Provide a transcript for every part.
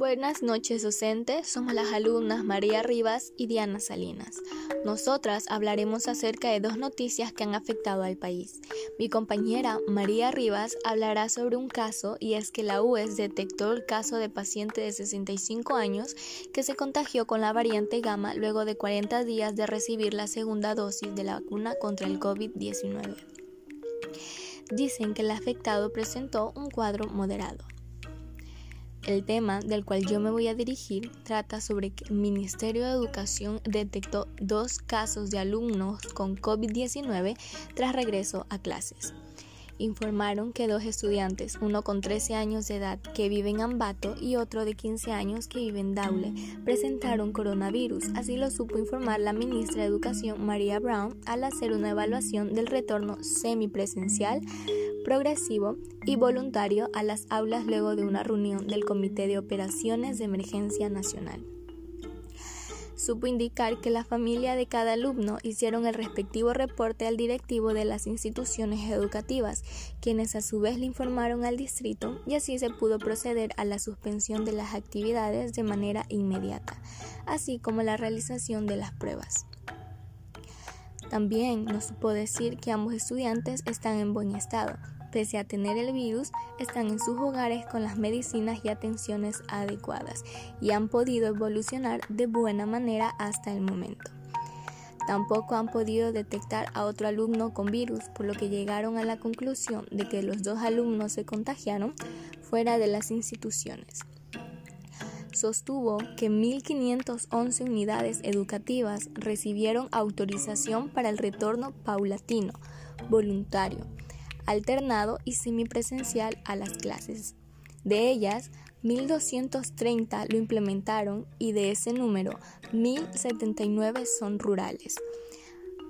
Buenas noches docentes, somos las alumnas María Rivas y Diana Salinas. Nosotras hablaremos acerca de dos noticias que han afectado al país. Mi compañera María Rivas hablará sobre un caso y es que la UES detectó el caso de paciente de 65 años que se contagió con la variante gamma luego de 40 días de recibir la segunda dosis de la vacuna contra el COVID-19. Dicen que el afectado presentó un cuadro moderado. El tema del cual yo me voy a dirigir trata sobre que el Ministerio de Educación detectó dos casos de alumnos con COVID-19 tras regreso a clases. Informaron que dos estudiantes, uno con 13 años de edad que vive en Ambato y otro de 15 años que vive en Daule, presentaron coronavirus. Así lo supo informar la ministra de Educación María Brown al hacer una evaluación del retorno semipresencial progresivo y voluntario a las aulas luego de una reunión del Comité de Operaciones de Emergencia Nacional. Supo indicar que la familia de cada alumno hicieron el respectivo reporte al directivo de las instituciones educativas, quienes a su vez le informaron al distrito y así se pudo proceder a la suspensión de las actividades de manera inmediata, así como la realización de las pruebas. También nos supo decir que ambos estudiantes están en buen estado, pese a tener el virus, están en sus hogares con las medicinas y atenciones adecuadas y han podido evolucionar de buena manera hasta el momento. Tampoco han podido detectar a otro alumno con virus, por lo que llegaron a la conclusión de que los dos alumnos se contagiaron fuera de las instituciones sostuvo que 1.511 unidades educativas recibieron autorización para el retorno paulatino, voluntario, alternado y semipresencial a las clases. De ellas, 1.230 lo implementaron y de ese número, 1.079 son rurales.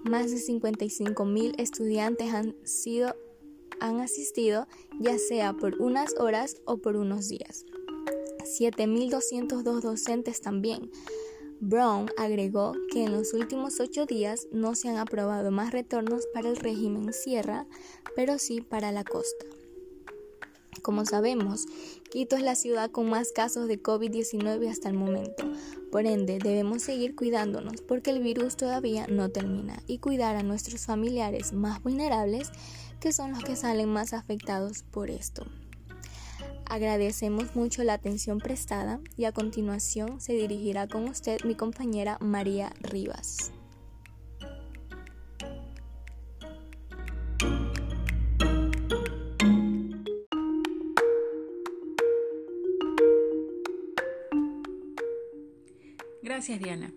Más de 55.000 estudiantes han, sido, han asistido ya sea por unas horas o por unos días. 7.202 docentes también. Brown agregó que en los últimos ocho días no se han aprobado más retornos para el régimen sierra, pero sí para la costa. Como sabemos, Quito es la ciudad con más casos de COVID-19 hasta el momento. Por ende, debemos seguir cuidándonos porque el virus todavía no termina y cuidar a nuestros familiares más vulnerables que son los que salen más afectados por esto. Agradecemos mucho la atención prestada y a continuación se dirigirá con usted mi compañera María Rivas. Gracias, Diana.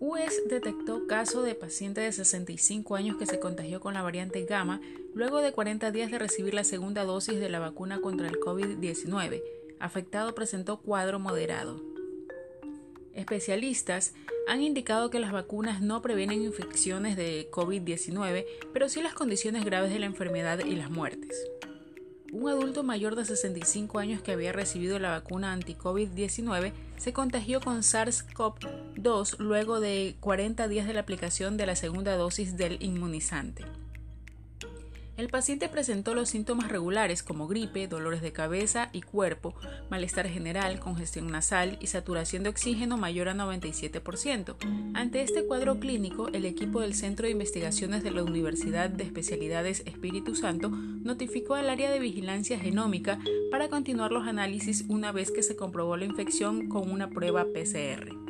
UES detectó caso de paciente de 65 años que se contagió con la variante gamma luego de 40 días de recibir la segunda dosis de la vacuna contra el COVID-19. Afectado presentó cuadro moderado. Especialistas han indicado que las vacunas no previenen infecciones de COVID-19, pero sí las condiciones graves de la enfermedad y las muertes. Un adulto mayor de 65 años que había recibido la vacuna anti-COVID-19 se contagió con SARS-CoV-2 luego de 40 días de la aplicación de la segunda dosis del inmunizante. El paciente presentó los síntomas regulares como gripe, dolores de cabeza y cuerpo, malestar general, congestión nasal y saturación de oxígeno mayor a 97%. Ante este cuadro clínico, el equipo del Centro de Investigaciones de la Universidad de Especialidades Espíritu Santo notificó al área de vigilancia genómica para continuar los análisis una vez que se comprobó la infección con una prueba PCR.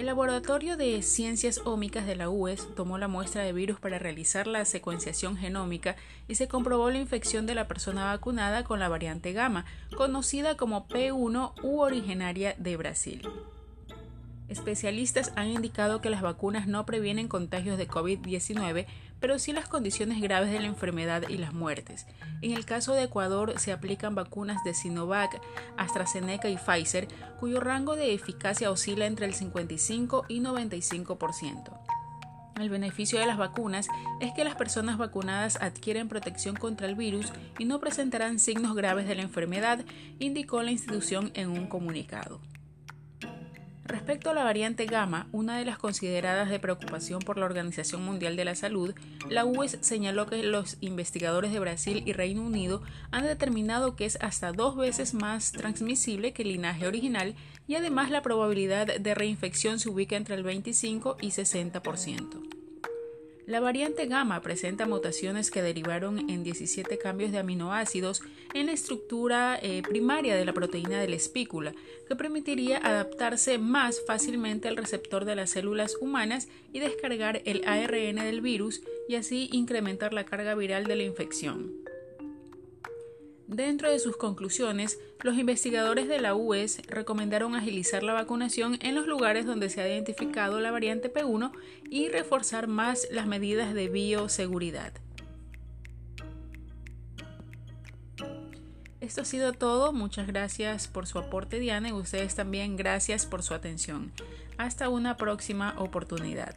El Laboratorio de Ciencias Ómicas de la UES tomó la muestra de virus para realizar la secuenciación genómica y se comprobó la infección de la persona vacunada con la variante gamma, conocida como P1 u originaria de Brasil. Especialistas han indicado que las vacunas no previenen contagios de COVID-19, pero sí las condiciones graves de la enfermedad y las muertes. En el caso de Ecuador se aplican vacunas de Sinovac, AstraZeneca y Pfizer, cuyo rango de eficacia oscila entre el 55 y 95%. El beneficio de las vacunas es que las personas vacunadas adquieren protección contra el virus y no presentarán signos graves de la enfermedad, indicó la institución en un comunicado. Respecto a la variante gamma, una de las consideradas de preocupación por la Organización Mundial de la Salud, la UES señaló que los investigadores de Brasil y Reino Unido han determinado que es hasta dos veces más transmisible que el linaje original y además la probabilidad de reinfección se ubica entre el 25 y 60%. La variante gamma presenta mutaciones que derivaron en 17 cambios de aminoácidos en la estructura eh, primaria de la proteína de la espícula, que permitiría adaptarse más fácilmente al receptor de las células humanas y descargar el ARN del virus y así incrementar la carga viral de la infección. Dentro de sus conclusiones, los investigadores de la UES recomendaron agilizar la vacunación en los lugares donde se ha identificado la variante P1 y reforzar más las medidas de bioseguridad. Esto ha sido todo, muchas gracias por su aporte Diana y ustedes también gracias por su atención. Hasta una próxima oportunidad.